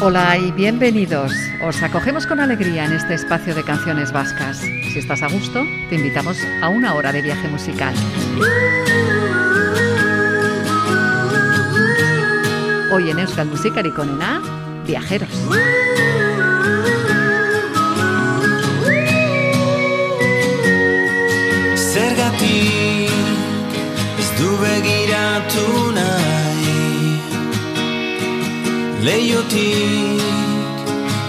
Hola y bienvenidos. Os acogemos con alegría en este espacio de canciones vascas. Si estás a gusto, te invitamos a una hora de viaje musical. Hoy en Euskal Musikari Konena, viajeros. Zergatik ez du Leiotik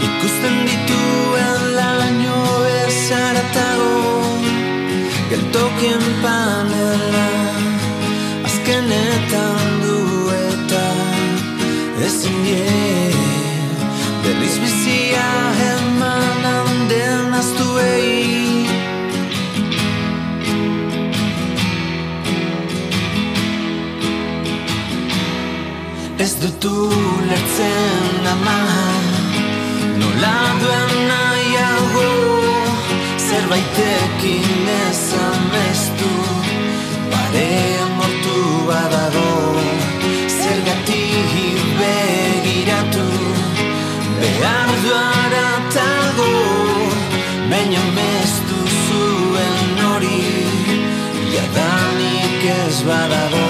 ikusten dituen laino ezaratago Geltokien panela azkenetan du eta ezin die Berriz bizia eman handen aztuei Ez dut ulertzen ama Nola duen nahiago Zerbaitekin ezan mestu Parean mortu badago Zergatik begiratu Behar duara tago Baina mestu zuen hori Jadanik ez badago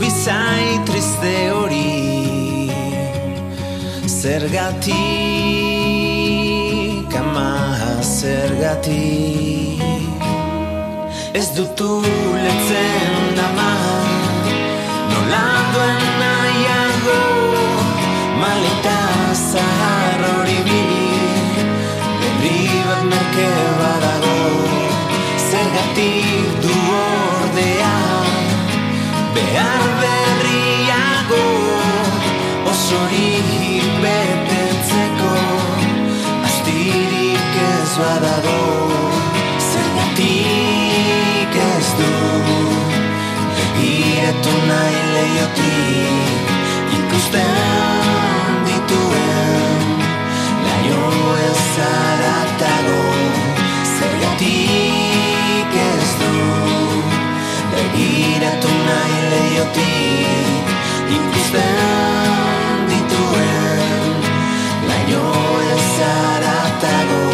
bizai triste hori. Zergatik ama zergatik. Ez dut ulertzen ama. Nola duen nahiago Maleta zahar hori bili Berri bat merke badago. Zergatik du ordea Behar berriago Osorik betetzeko Astirik ez badago Zergatik ez du. Begiratu nahi leiotik Ikusten dituen Laio ez zaratago Zergatik Begiratu nahi leiotik Ikusten dituen Laio ez zaratago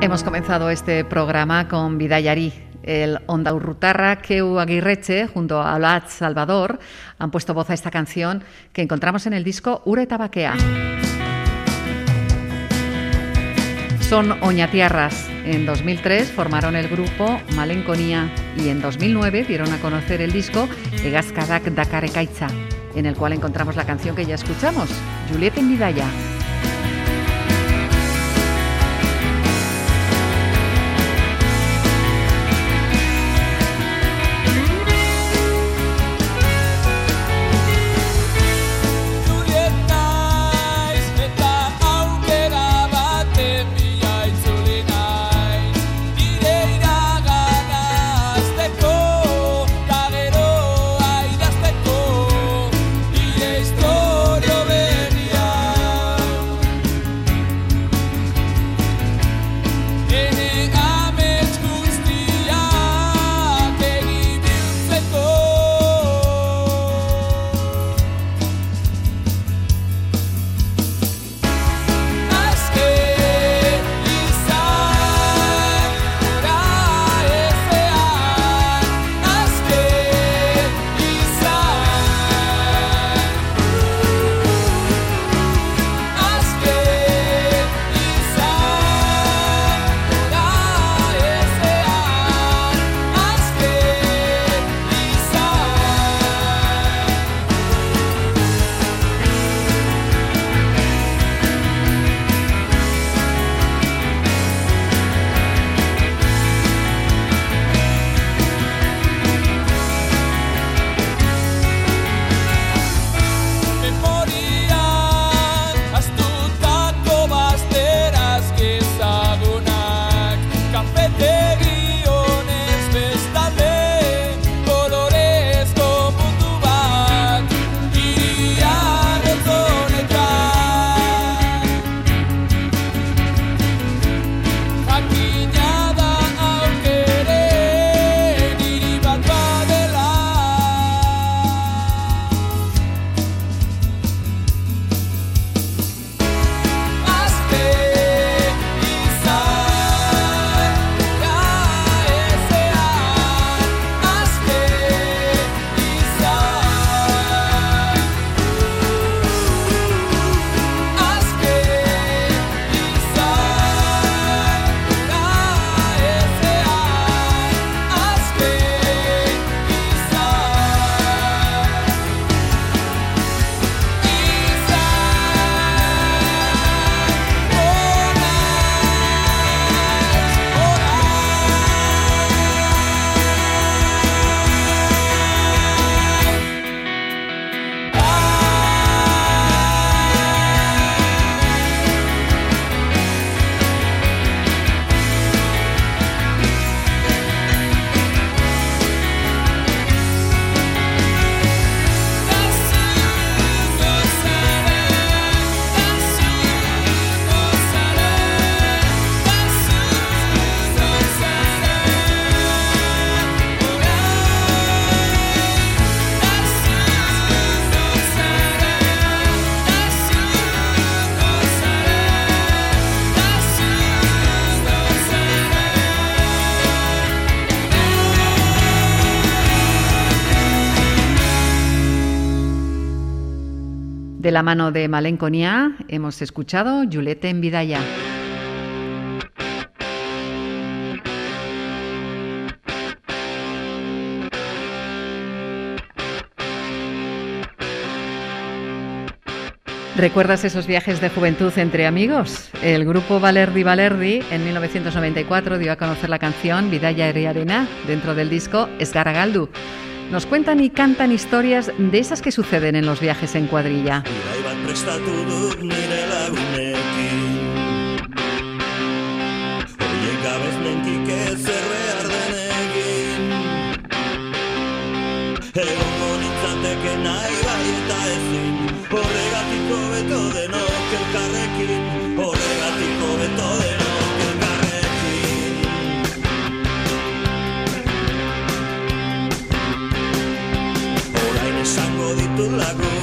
Hemos comenzado este programa con Vidayari. El Ondaurrutarra Keu Aguirreche junto a Olat Salvador han puesto voz a esta canción que encontramos en el disco Ure Tabaquea. Son Oñatiarras. En 2003 formaron el grupo Malenconía y en 2009 dieron a conocer el disco Egazkadak Dakarekaitza, en el cual encontramos la canción que ya escuchamos, Julieta en Vidaya. De la mano de Malenconía hemos escuchado Juliette en Vidaya. ¿Recuerdas esos viajes de juventud entre amigos? El grupo Valerdi Valerdi en 1994 dio a conocer la canción Vidaya Eri Arena dentro del disco Esgaragaldu. Nos cuentan y cantan historias de esas que suceden en los viajes en cuadrilla. tu lago.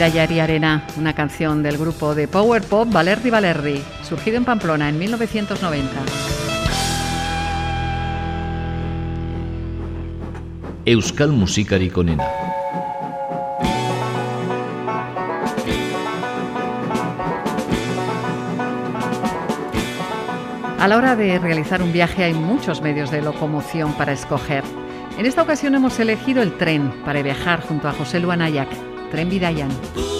Vidaya Eri Arena, una canción del grupo de Power Pop Valerdi Valerdi, surgido en Pamplona en 1990. Euskal musikarik onena. A la hora de realizar un viaje hay muchos medios de locomoción para escoger. En esta ocasión hemos elegido el tren para viajar junto a José Luan Ayac, Tren Bidaian.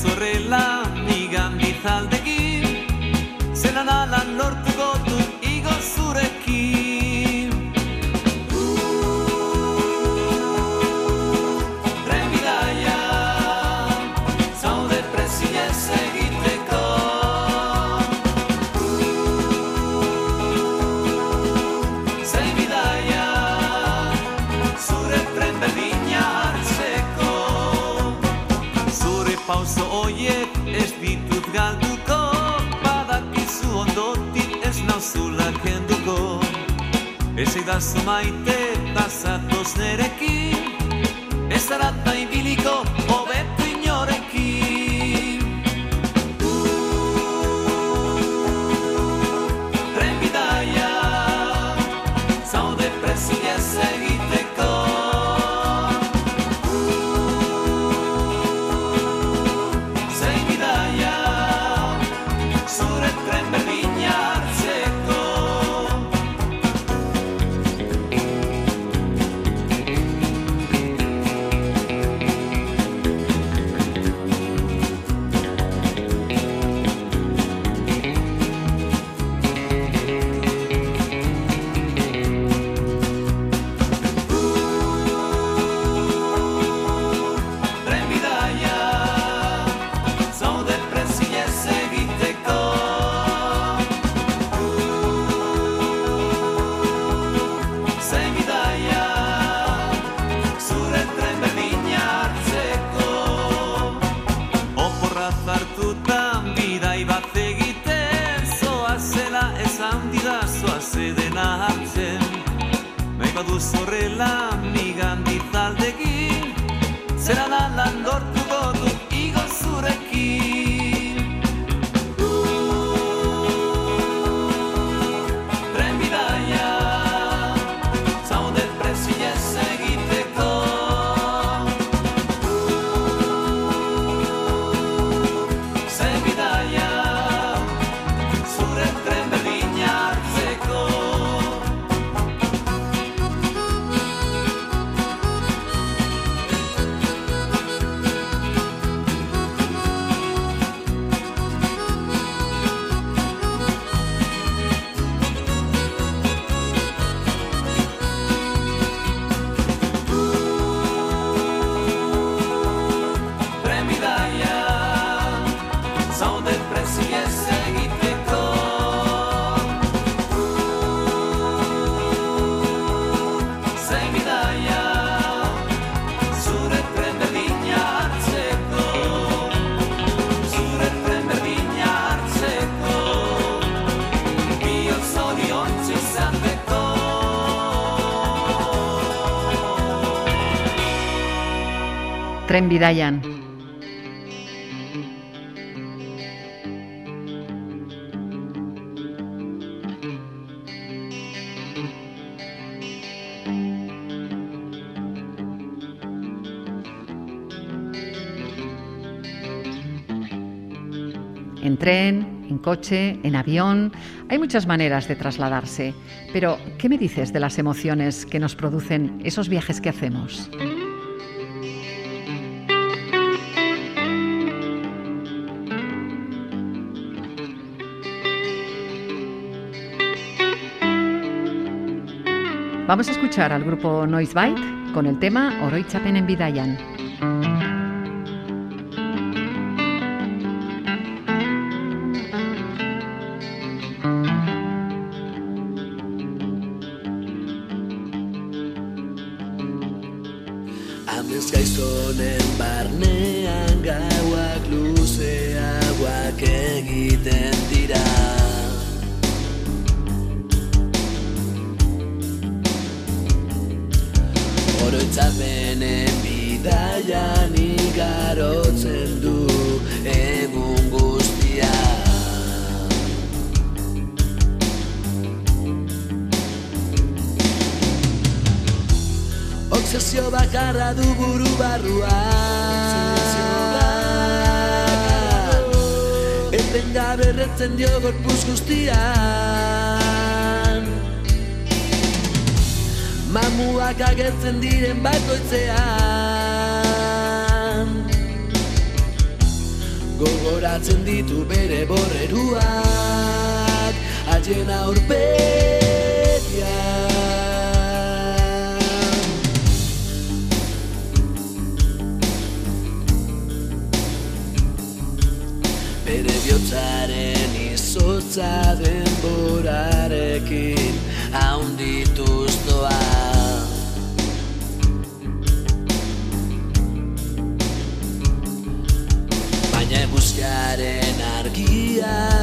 Zorrela nigan bizaldekin Zelan alan lortuko Eidazu maite bazatoz nerekin Ez horrela migan ditaldegin Zera da lan En tren, en coche, en avión, hay muchas maneras de trasladarse. Pero, ¿qué me dices de las emociones que nos producen esos viajes que hacemos? Vamos a escuchar al grupo Noise Bite con el tema Oroitzapen en Bidaian. Bere bihotzaren izotza denborarekin haundituz doa. Baina eguzkaren argia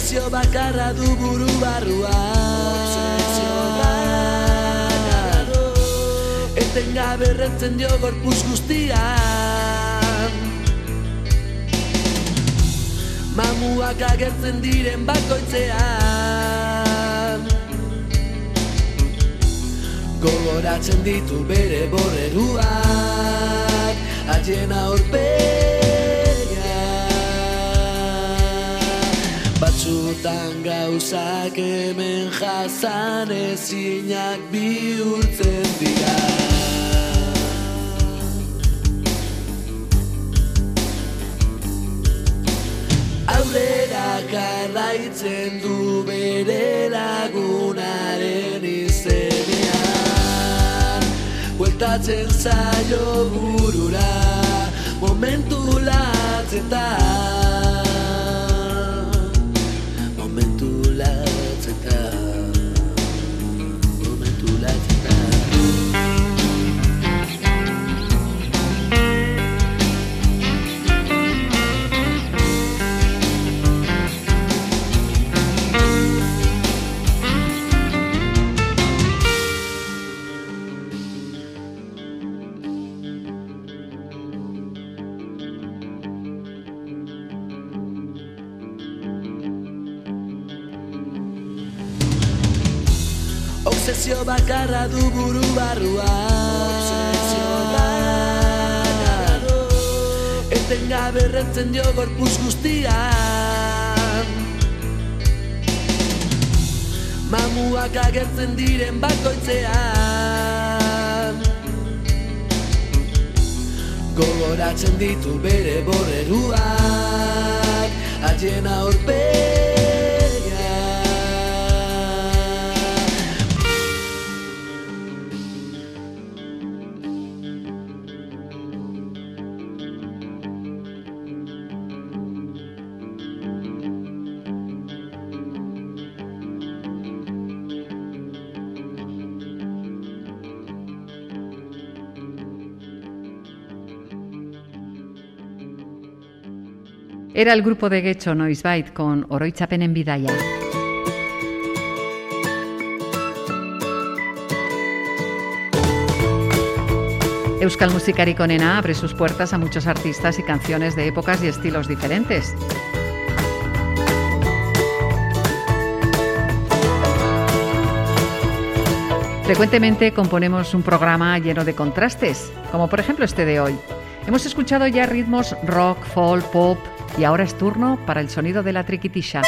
Obsesio bakarra du buru barrua. Bakarra Etengabe erretzen dio gorpuz guztian. Mamuak agertzen diren bakoitzean. Gogoratzen ditu bere borreruak. Haien aurpegia Batzutan gauzak hemen jazan ezinak bihurtzen dira. Aurrera jarraitzen du bere lagunaren izenean Bueltatzen zaio burura momentu latzetan Obsesio bakarra du buru barrua. Obsesio bakarra Etengabe erretzen dio gorpuz guztian. Mamuak agertzen diren bakoitzean. Gogoratzen ditu bere borreruak. Haien aurpegia Era el grupo de Getxo Noisbait con Oroitzapenen bidaia. Euskal Musikarik onena abre sus puertas a muchos artistas y canciones de épocas y estilos diferentes. Frecuentemente componemos un programa lleno de contrastes, como por ejemplo este de hoy. Hemos escuchado ya ritmos rock, folk, pop y ahora es turno para el sonido de la triquitisha.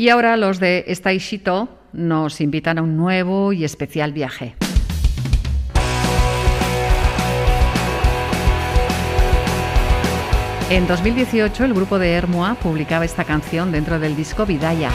Y ahora los de Staishito nos invitan a un nuevo y especial viaje. En 2018 el grupo de Hermoa publicaba esta canción dentro del disco Vidaya.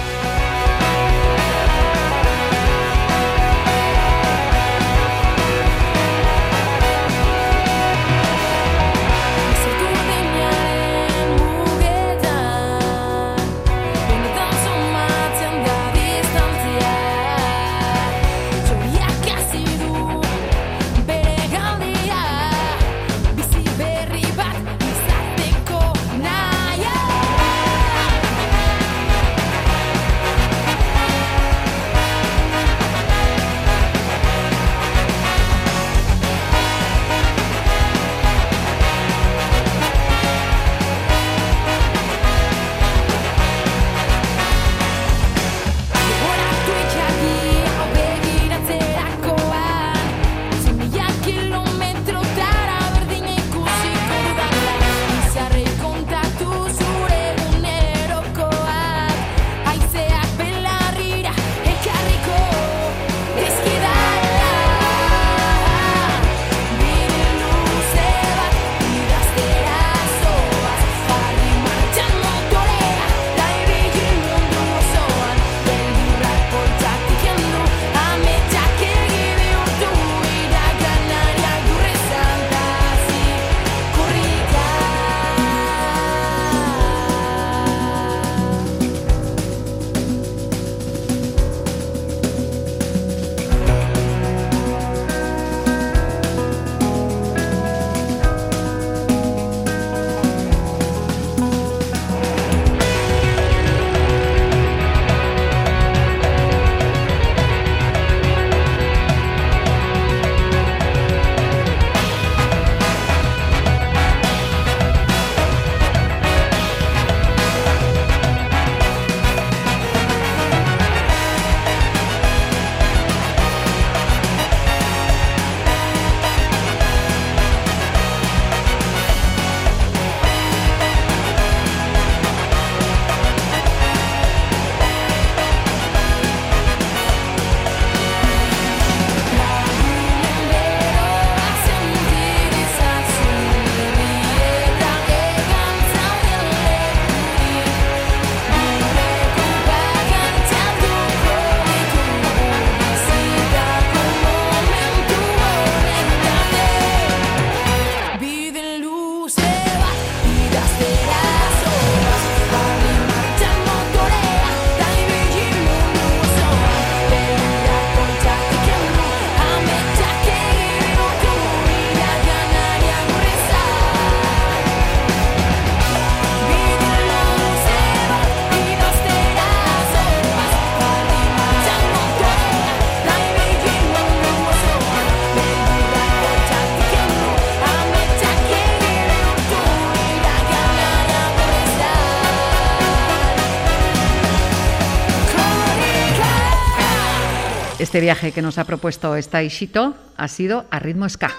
Este viaje que nos ha propuesto esta Ishito ha sido a ritmo ska.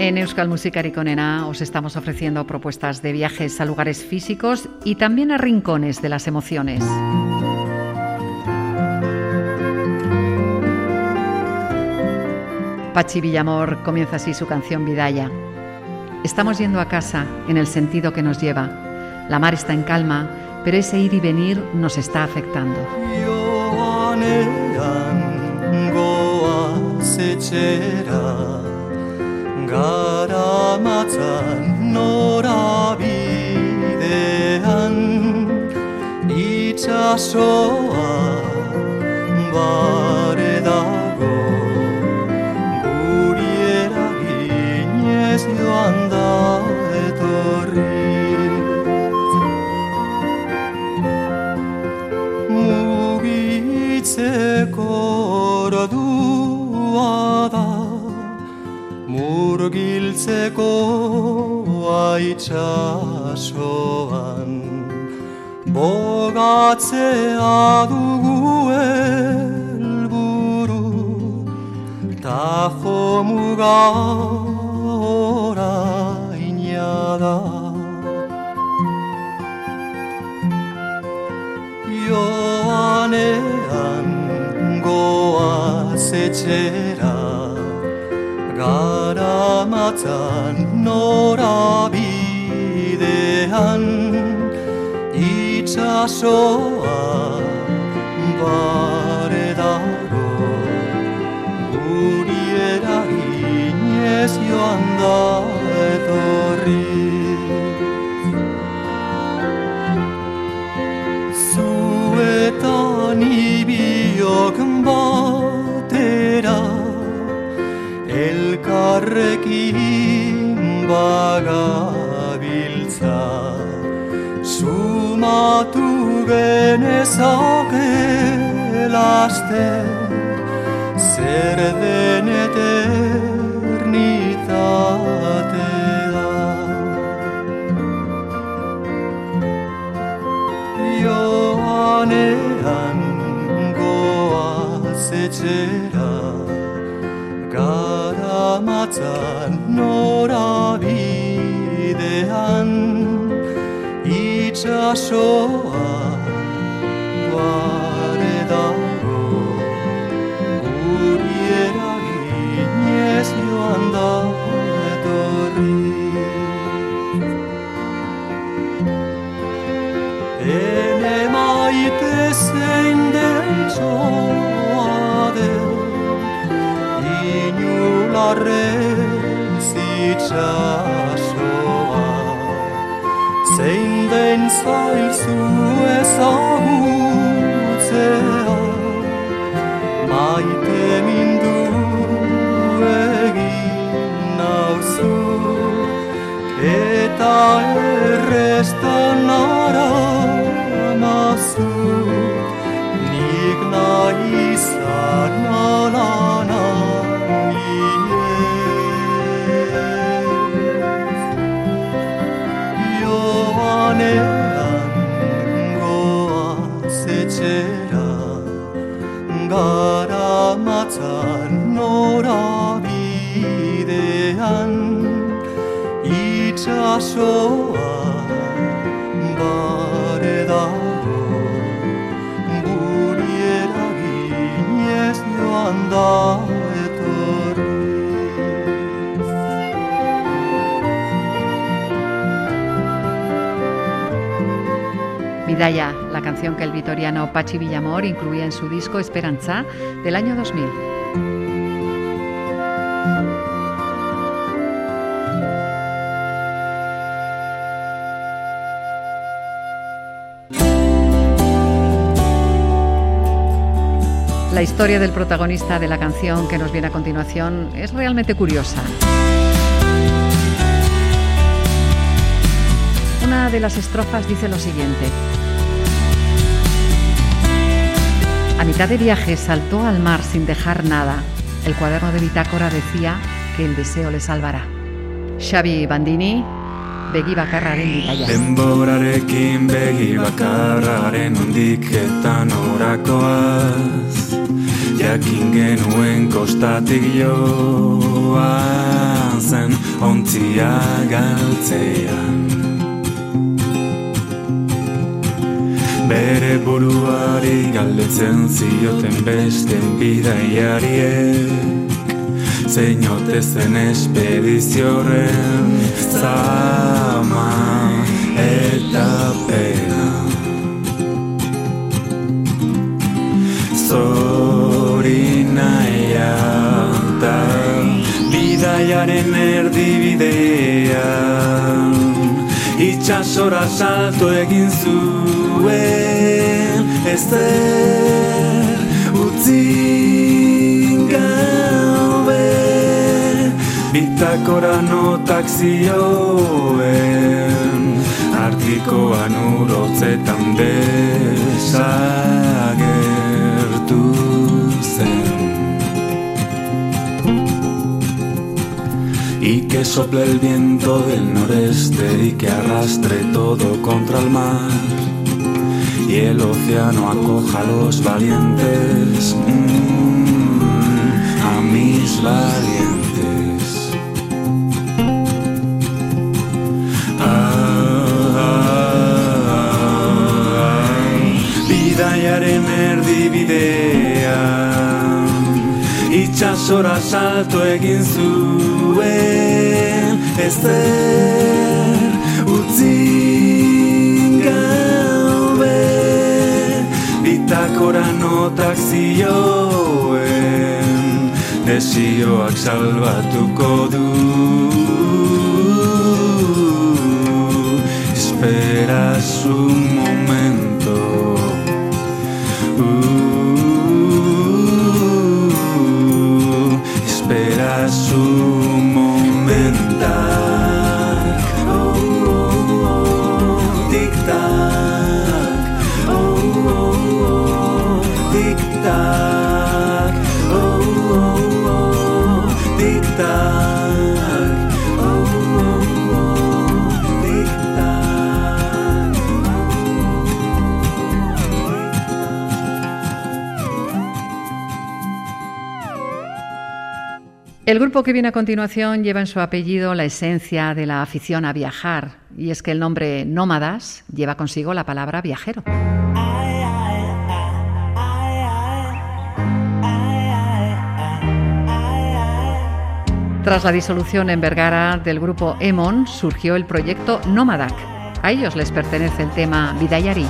En Euskal Musikarik Onena os estamos ofreciendo propuestas de viajes a lugares físicos y también a rincones de las emociones. Pachi Villamor comienza así su canción Vidaya. Estamos yendo a casa en el sentido que nos lleva. La mar está en calma, pero ese ir y venir nos está afectando. giltzeko aitzasoan. Bogatzea dugu elburu Ta jomuga orainia da. Joanean goaz etxera amatzan nora bidean itxasoa bare daro guri eraginez joan da etorri. Zuetan ibiok elkarrekin bagabiltza. Sumatu genezake laste zer den Vidaya, la canción que el vitoriano Pachi Villamor incluía en su disco Esperanza del año 2000. La historia del protagonista de la canción que nos viene a continuación es realmente curiosa. Una de las estrofas dice lo siguiente. Mitad de viaje saltó al mar sin dejar nada. El cuaderno de bitácora decía que el deseo le salvará. Xabi Bandini, begi bakarraren bidaia. Denborarekin begi bakarraren undik eta norakoaz Jakin genuen kostatik joan zen ontzia galtzean Bere buruari galdetzen zioten beste bidaiariek Zeinote zen espedizioren zama eta pena. Zorina da bidaiaren erdibidean Itxasora salto egin zuen Ezer utzi gabe. Bitakora notak zioen Artikoan urotzetan desagertu que sople el viento del noreste y que arrastre todo contra el mar. Y el océano acoja a los valientes, mm, a mis valientes. Ah, bidaiaren erdibidean Itxasora salto egin zuen. Ezer utzi gabe Bitakora notak zioen. Desioak salbatuko du. Esperas El grupo que viene a continuación lleva en su apellido la esencia de la afición a viajar, y es que el nombre Nómadas lleva consigo la palabra viajero. Tras la disolución en Vergara del grupo Emon, surgió el proyecto Nómadac. A ellos les pertenece el tema Vidayari.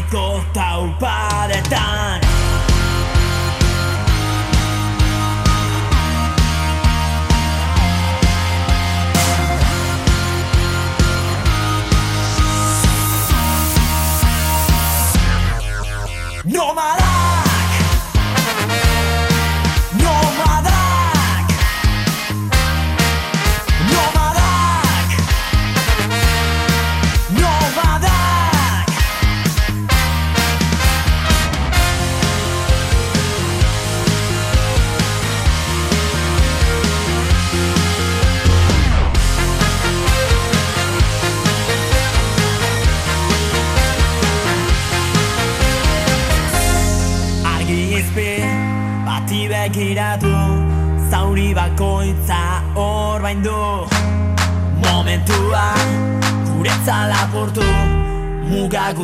Aitzarteko taupadetan. Nomadak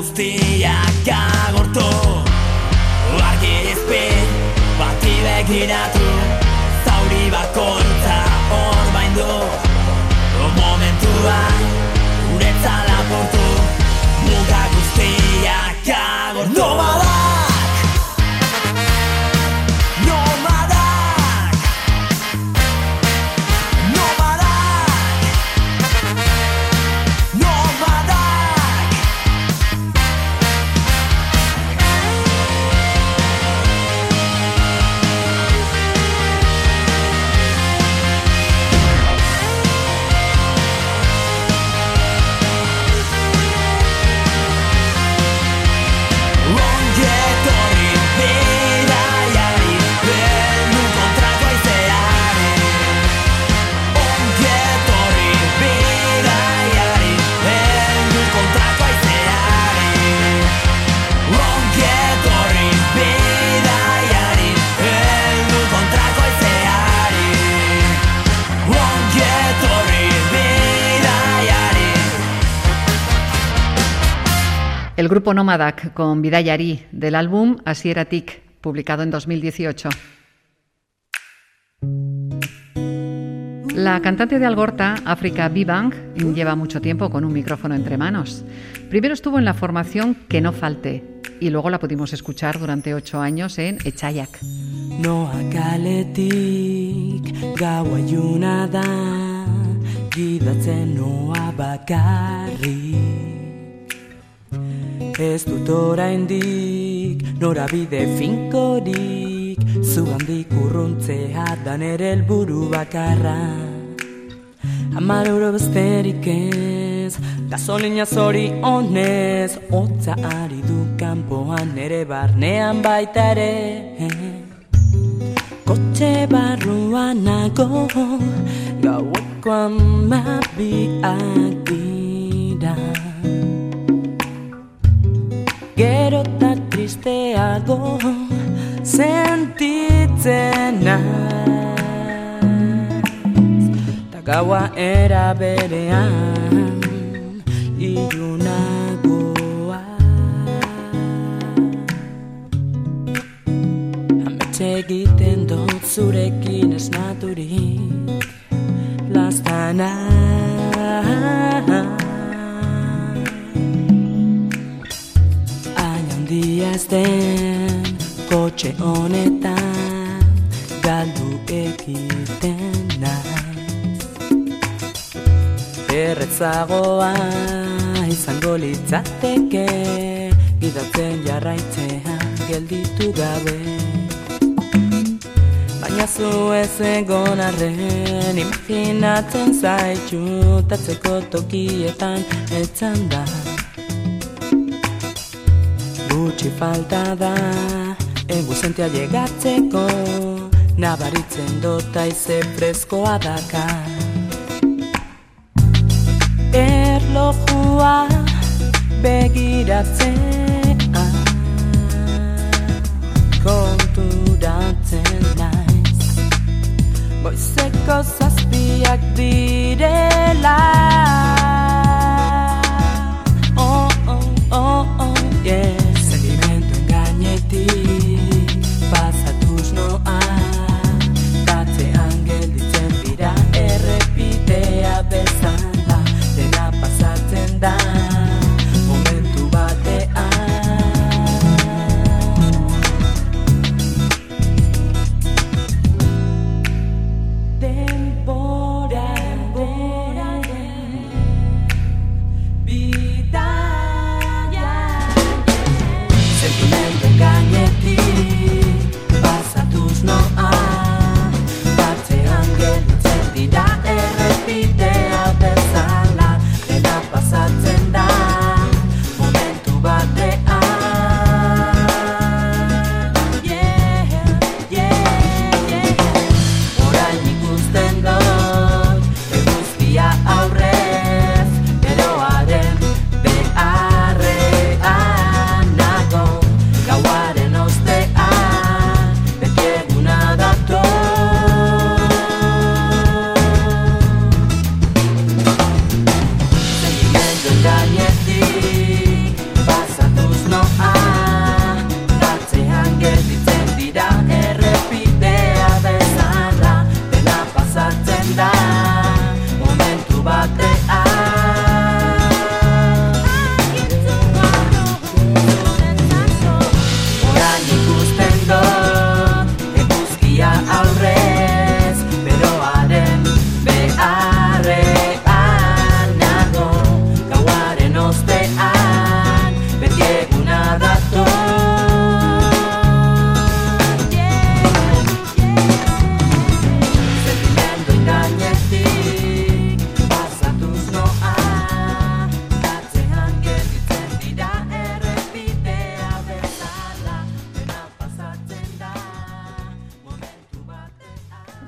usted. El grupo Nómadak con Vidayari del álbum Asieratik, publicado en 2018. La cantante de Algorta, África Bibang, lleva mucho tiempo con un micrófono entre manos. Primero estuvo en la formación Que no falte y luego la pudimos escuchar durante ocho años en Echayak. Bakarri Ez dut oraindik norabide finkorik. Zugandik urruntzea da nere helburu bakarra. Hamar euro besterik ez Gasolina zori honez Otza ari du kanpoan nere barnean baita ere. Kotxe barruan nago Gaueko amabiak dira Gero eta tristeago Sentitzen naiz. Ta gaua era berean Ilunagoa. Ametxe egiten dut zurekin esnaturik Plastana den kotxe honetan Galdu egiten naiz. Erretzagoa izango litzateke Gidatzen jarraitzean gelditu gabe. Baina zu ez egon arren Imaginatzen zaitu Tatzeko tokietan etzan da Gutxi falta da Eguzentia llegatzeko Nabaritzen dota ize freskoa daka. Erlojua begiratzen konturatzen naiz. Goizeko zazpiak direla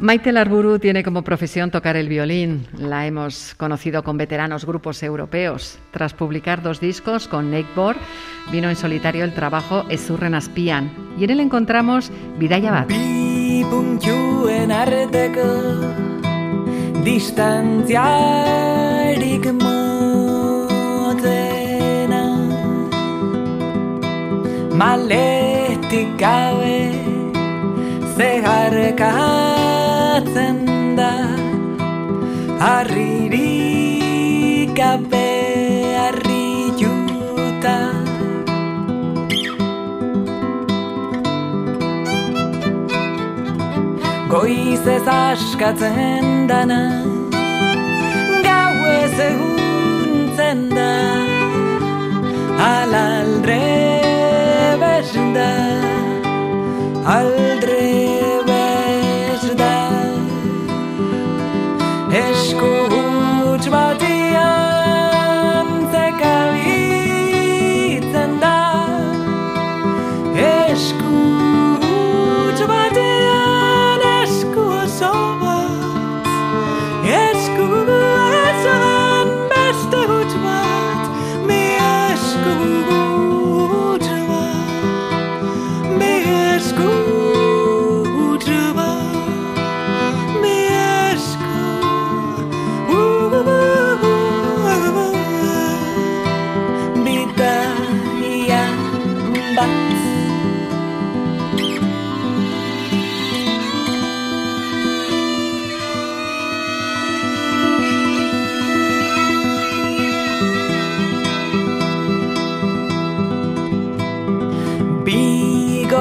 Maite Larburu tiene como profesión tocar el violín. La hemos conocido con veteranos grupos europeos. Tras publicar dos discos con Nakebor, vino en solitario el trabajo Ezurren Azpian. Y en él encontramos Bidaia Bat. Arteko zeharkatzen da harririk gabe harri juta Goiz ez askatzen dana Gau ez eguntzen da Alaldre da Aldre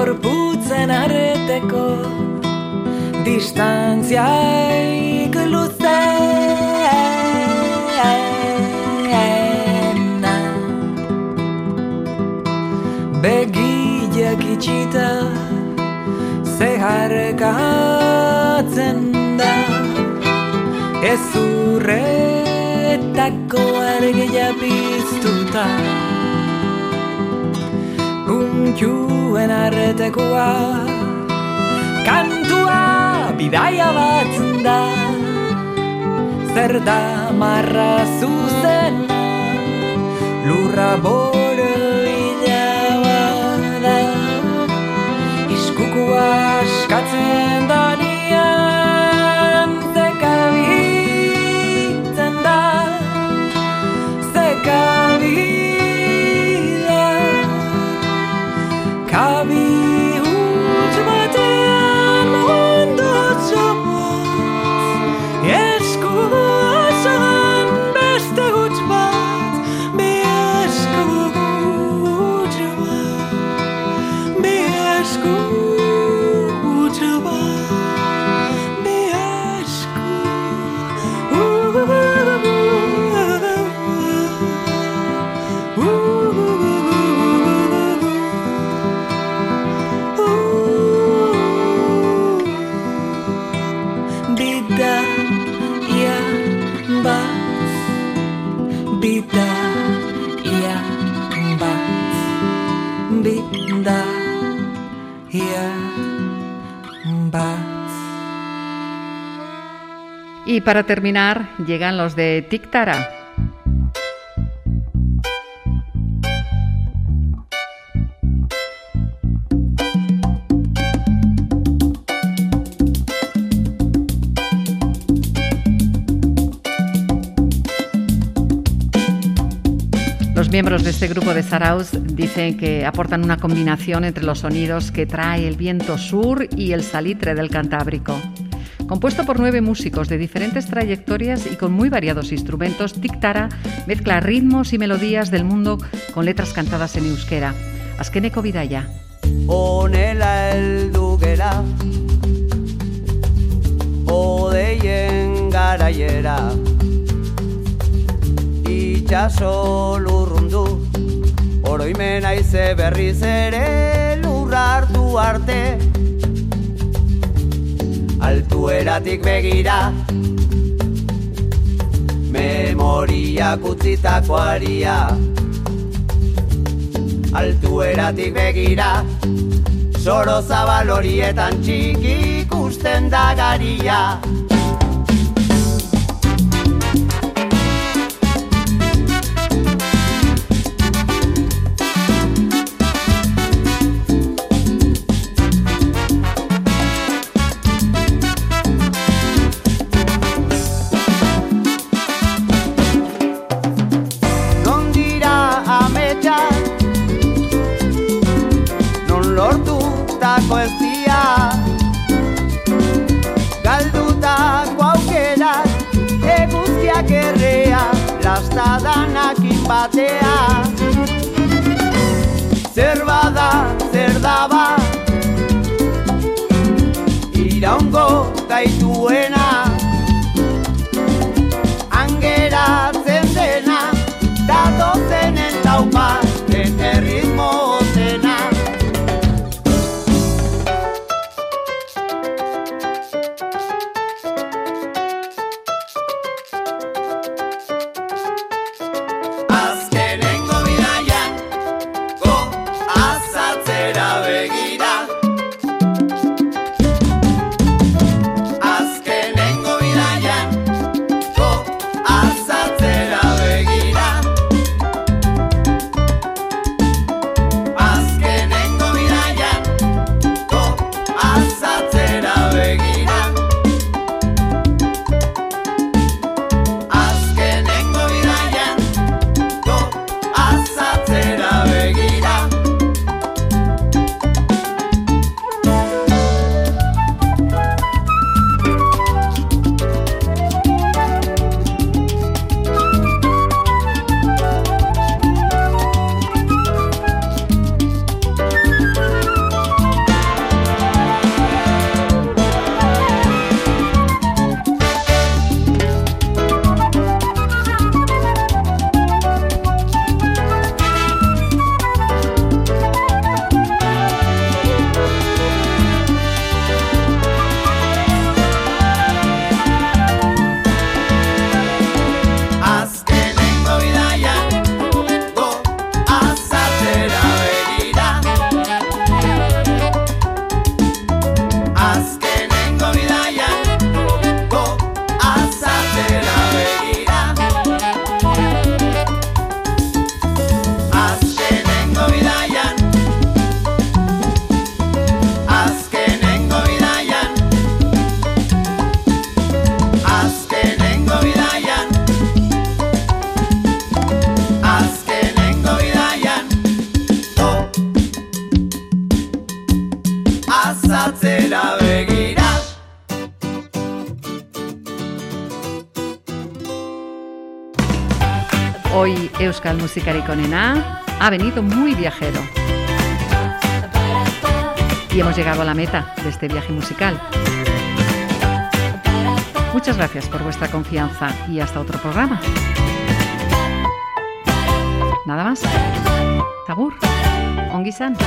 gorputzen arteko distantziaik luzeena Begiak itxita zeharkatzen da Ez urretako argia piztuta Puntuen artekoa Kantua bidaia bat da. Zer da marra zuzena? Lurra boroila bada Iskukua askatzen danian vida ya vas, vida ya vas, vida ya vas. Y para terminar, llegan los de Tictara. Los miembros de este grupo de Saraus dicen que aportan una combinación entre los sonidos que trae el viento sur y el salitre del Cantábrico. Compuesto por nueve músicos de diferentes trayectorias y con muy variados instrumentos, Tic Tara mezcla ritmos y melodías del mundo con letras cantadas en euskera. Azkeneko bidaia. Gera Odeien garaiera Itxaso lurrundu. Oroimen aize berriz ere lurra hartu arte. Altueratik begira. Memoriak utzitako aria Altueratik begira. Soro zabal horietan txiki ikusten da garia Rinconena ha venido muy viajero. Y hemos llegado a la meta de este viaje musical. Muchas gracias por vuestra confianza y hasta otro programa. Nada más. Tabur. Ongisan.